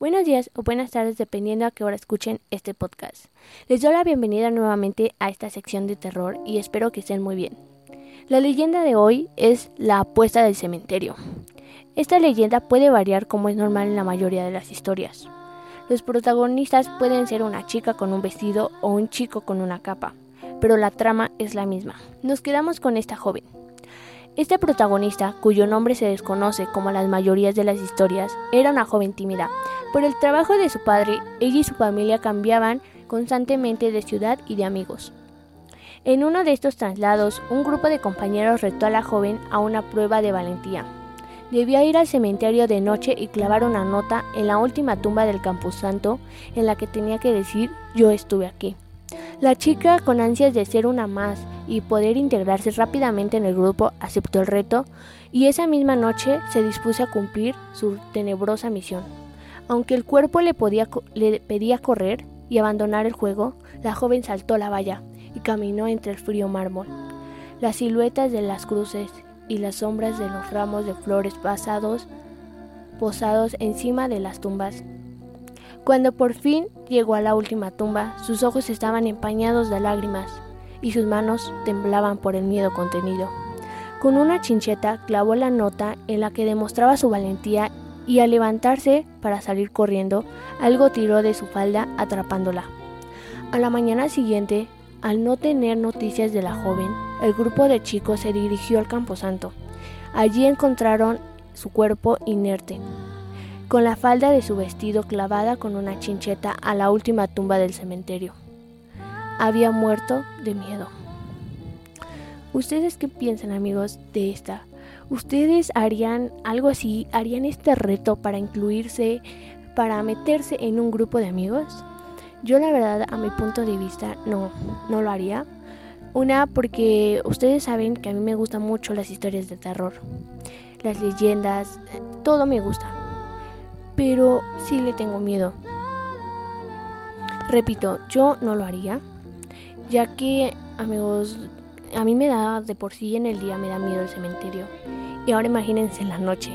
Buenos días o buenas tardes dependiendo a qué hora escuchen este podcast. Les doy la bienvenida nuevamente a esta sección de terror y espero que estén muy bien. La leyenda de hoy es la apuesta del cementerio. Esta leyenda puede variar como es normal en la mayoría de las historias. Los protagonistas pueden ser una chica con un vestido o un chico con una capa, pero la trama es la misma. Nos quedamos con esta joven, este protagonista, cuyo nombre se desconoce como las mayorías de las historias, era una joven tímida. Por el trabajo de su padre, ella y su familia cambiaban constantemente de ciudad y de amigos. En uno de estos traslados, un grupo de compañeros retó a la joven a una prueba de valentía. Debía ir al cementerio de noche y clavar una nota en la última tumba del Camposanto en la que tenía que decir yo estuve aquí. La chica, con ansias de ser una más y poder integrarse rápidamente en el grupo, aceptó el reto y esa misma noche se dispuso a cumplir su tenebrosa misión. Aunque el cuerpo le, pedía correr y abandonar el juego, la joven saltó la valla y caminó entre el frío mármol. Las siluetas de las cruces y las sombras de los ramos de flores pasados posados encima de las tumbas cuando por fin llegó a la última tumba, sus ojos estaban empañados de lágrimas y sus manos temblaban por el miedo contenido. Con una chincheta clavó la nota en la que demostraba su valentía y al levantarse para salir corriendo, algo tiró de su falda atrapándola. A la mañana siguiente, al no tener noticias de la joven, el grupo de chicos se dirigió al camposanto. Allí encontraron su cuerpo inerte, con la falda de su vestido clavada con una chincheta a la última tumba del cementerio. Había muerto de miedo. ¿Ustedes qué piensan amigos de esta? ¿Ustedes harían algo así? ¿Harían este reto para incluirse, para meterse en un grupo de amigos? Yo la verdad, a mi punto de vista, no, no lo haría. Una, porque ustedes saben que a mí me gustan mucho las historias de terror, las leyendas, todo me gusta pero sí le tengo miedo. Repito, yo no lo haría, ya que, amigos, a mí me da de por sí en el día me da miedo el cementerio. Y ahora imagínense en la noche.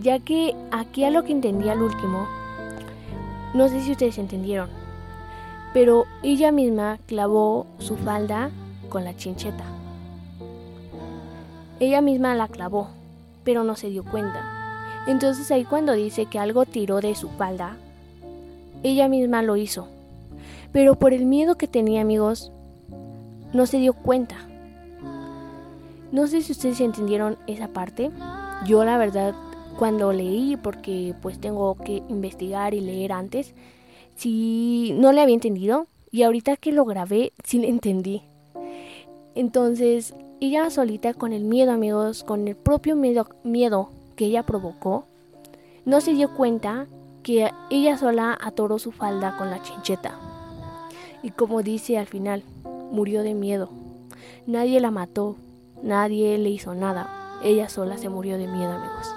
Ya que aquí a lo que entendí al último, no sé si ustedes entendieron, pero ella misma clavó su falda con la chincheta. Ella misma la clavó, pero no se dio cuenta. Entonces ahí cuando dice que algo tiró de su falda, ella misma lo hizo. Pero por el miedo que tenía amigos, no se dio cuenta. No sé si ustedes entendieron esa parte. Yo la verdad cuando leí, porque pues tengo que investigar y leer antes, si no le había entendido. Y ahorita que lo grabé, sí le entendí. Entonces, ella solita con el miedo, amigos, con el propio miedo, miedo que ella provocó, no se dio cuenta que ella sola atoró su falda con la chincheta. Y como dice al final, murió de miedo. Nadie la mató, nadie le hizo nada. Ella sola se murió de miedo, amigos.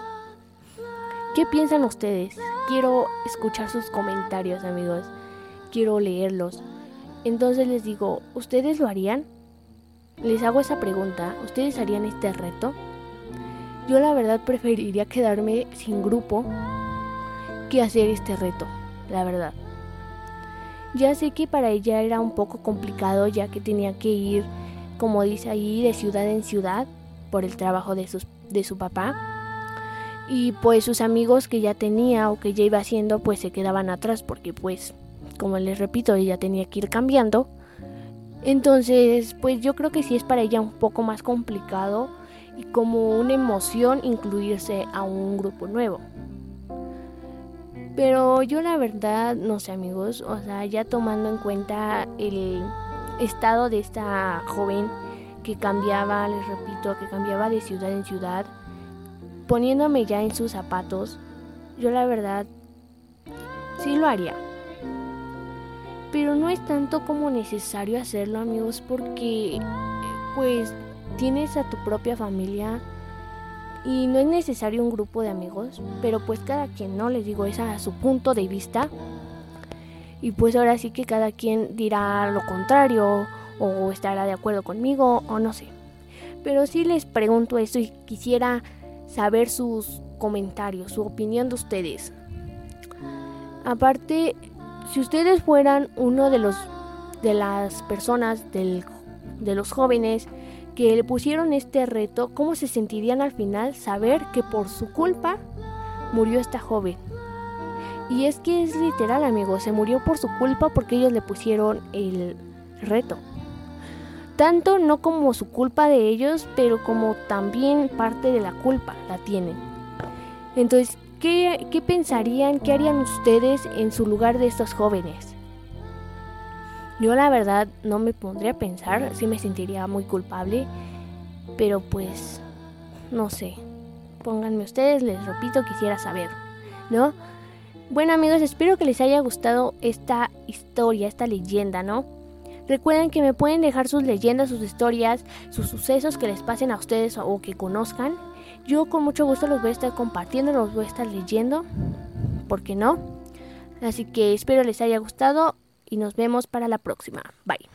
¿Qué piensan ustedes? Quiero escuchar sus comentarios, amigos. Quiero leerlos. Entonces les digo, ¿ustedes lo harían? Les hago esa pregunta. ¿Ustedes harían este reto? Yo la verdad preferiría quedarme sin grupo que hacer este reto, la verdad. Ya sé que para ella era un poco complicado ya que tenía que ir, como dice ahí, de ciudad en ciudad por el trabajo de, sus, de su papá. Y pues sus amigos que ya tenía o que ya iba haciendo pues se quedaban atrás porque pues, como les repito, ella tenía que ir cambiando. Entonces, pues yo creo que sí es para ella un poco más complicado y como una emoción incluirse a un grupo nuevo. Pero yo la verdad, no sé amigos, o sea, ya tomando en cuenta el estado de esta joven que cambiaba, les repito, que cambiaba de ciudad en ciudad, poniéndome ya en sus zapatos, yo la verdad sí lo haría. Pero no es tanto como necesario hacerlo amigos porque pues tienes a tu propia familia y no es necesario un grupo de amigos, pero pues cada quien, ¿no? Les digo, es a su punto de vista. Y pues ahora sí que cada quien dirá lo contrario o estará de acuerdo conmigo o no sé. Pero sí les pregunto esto y quisiera saber sus comentarios, su opinión de ustedes. Aparte, si ustedes fueran uno de los de las personas del, de los jóvenes que le pusieron este reto, ¿cómo se sentirían al final saber que por su culpa murió esta joven? Y es que es literal, amigos, se murió por su culpa porque ellos le pusieron el reto. Tanto no como su culpa de ellos, pero como también parte de la culpa la tienen. Entonces, ¿qué, qué pensarían, qué harían ustedes en su lugar de estos jóvenes? Yo la verdad no me pondría a pensar, sí me sentiría muy culpable, pero pues no sé. Pónganme ustedes, les repito, quisiera saber, ¿no? Bueno amigos, espero que les haya gustado esta historia, esta leyenda, ¿no? Recuerden que me pueden dejar sus leyendas, sus historias, sus sucesos que les pasen a ustedes o que conozcan. Yo con mucho gusto los voy a estar compartiendo, los voy a estar leyendo. ¿Por qué no? Así que espero les haya gustado y nos vemos para la próxima. Bye.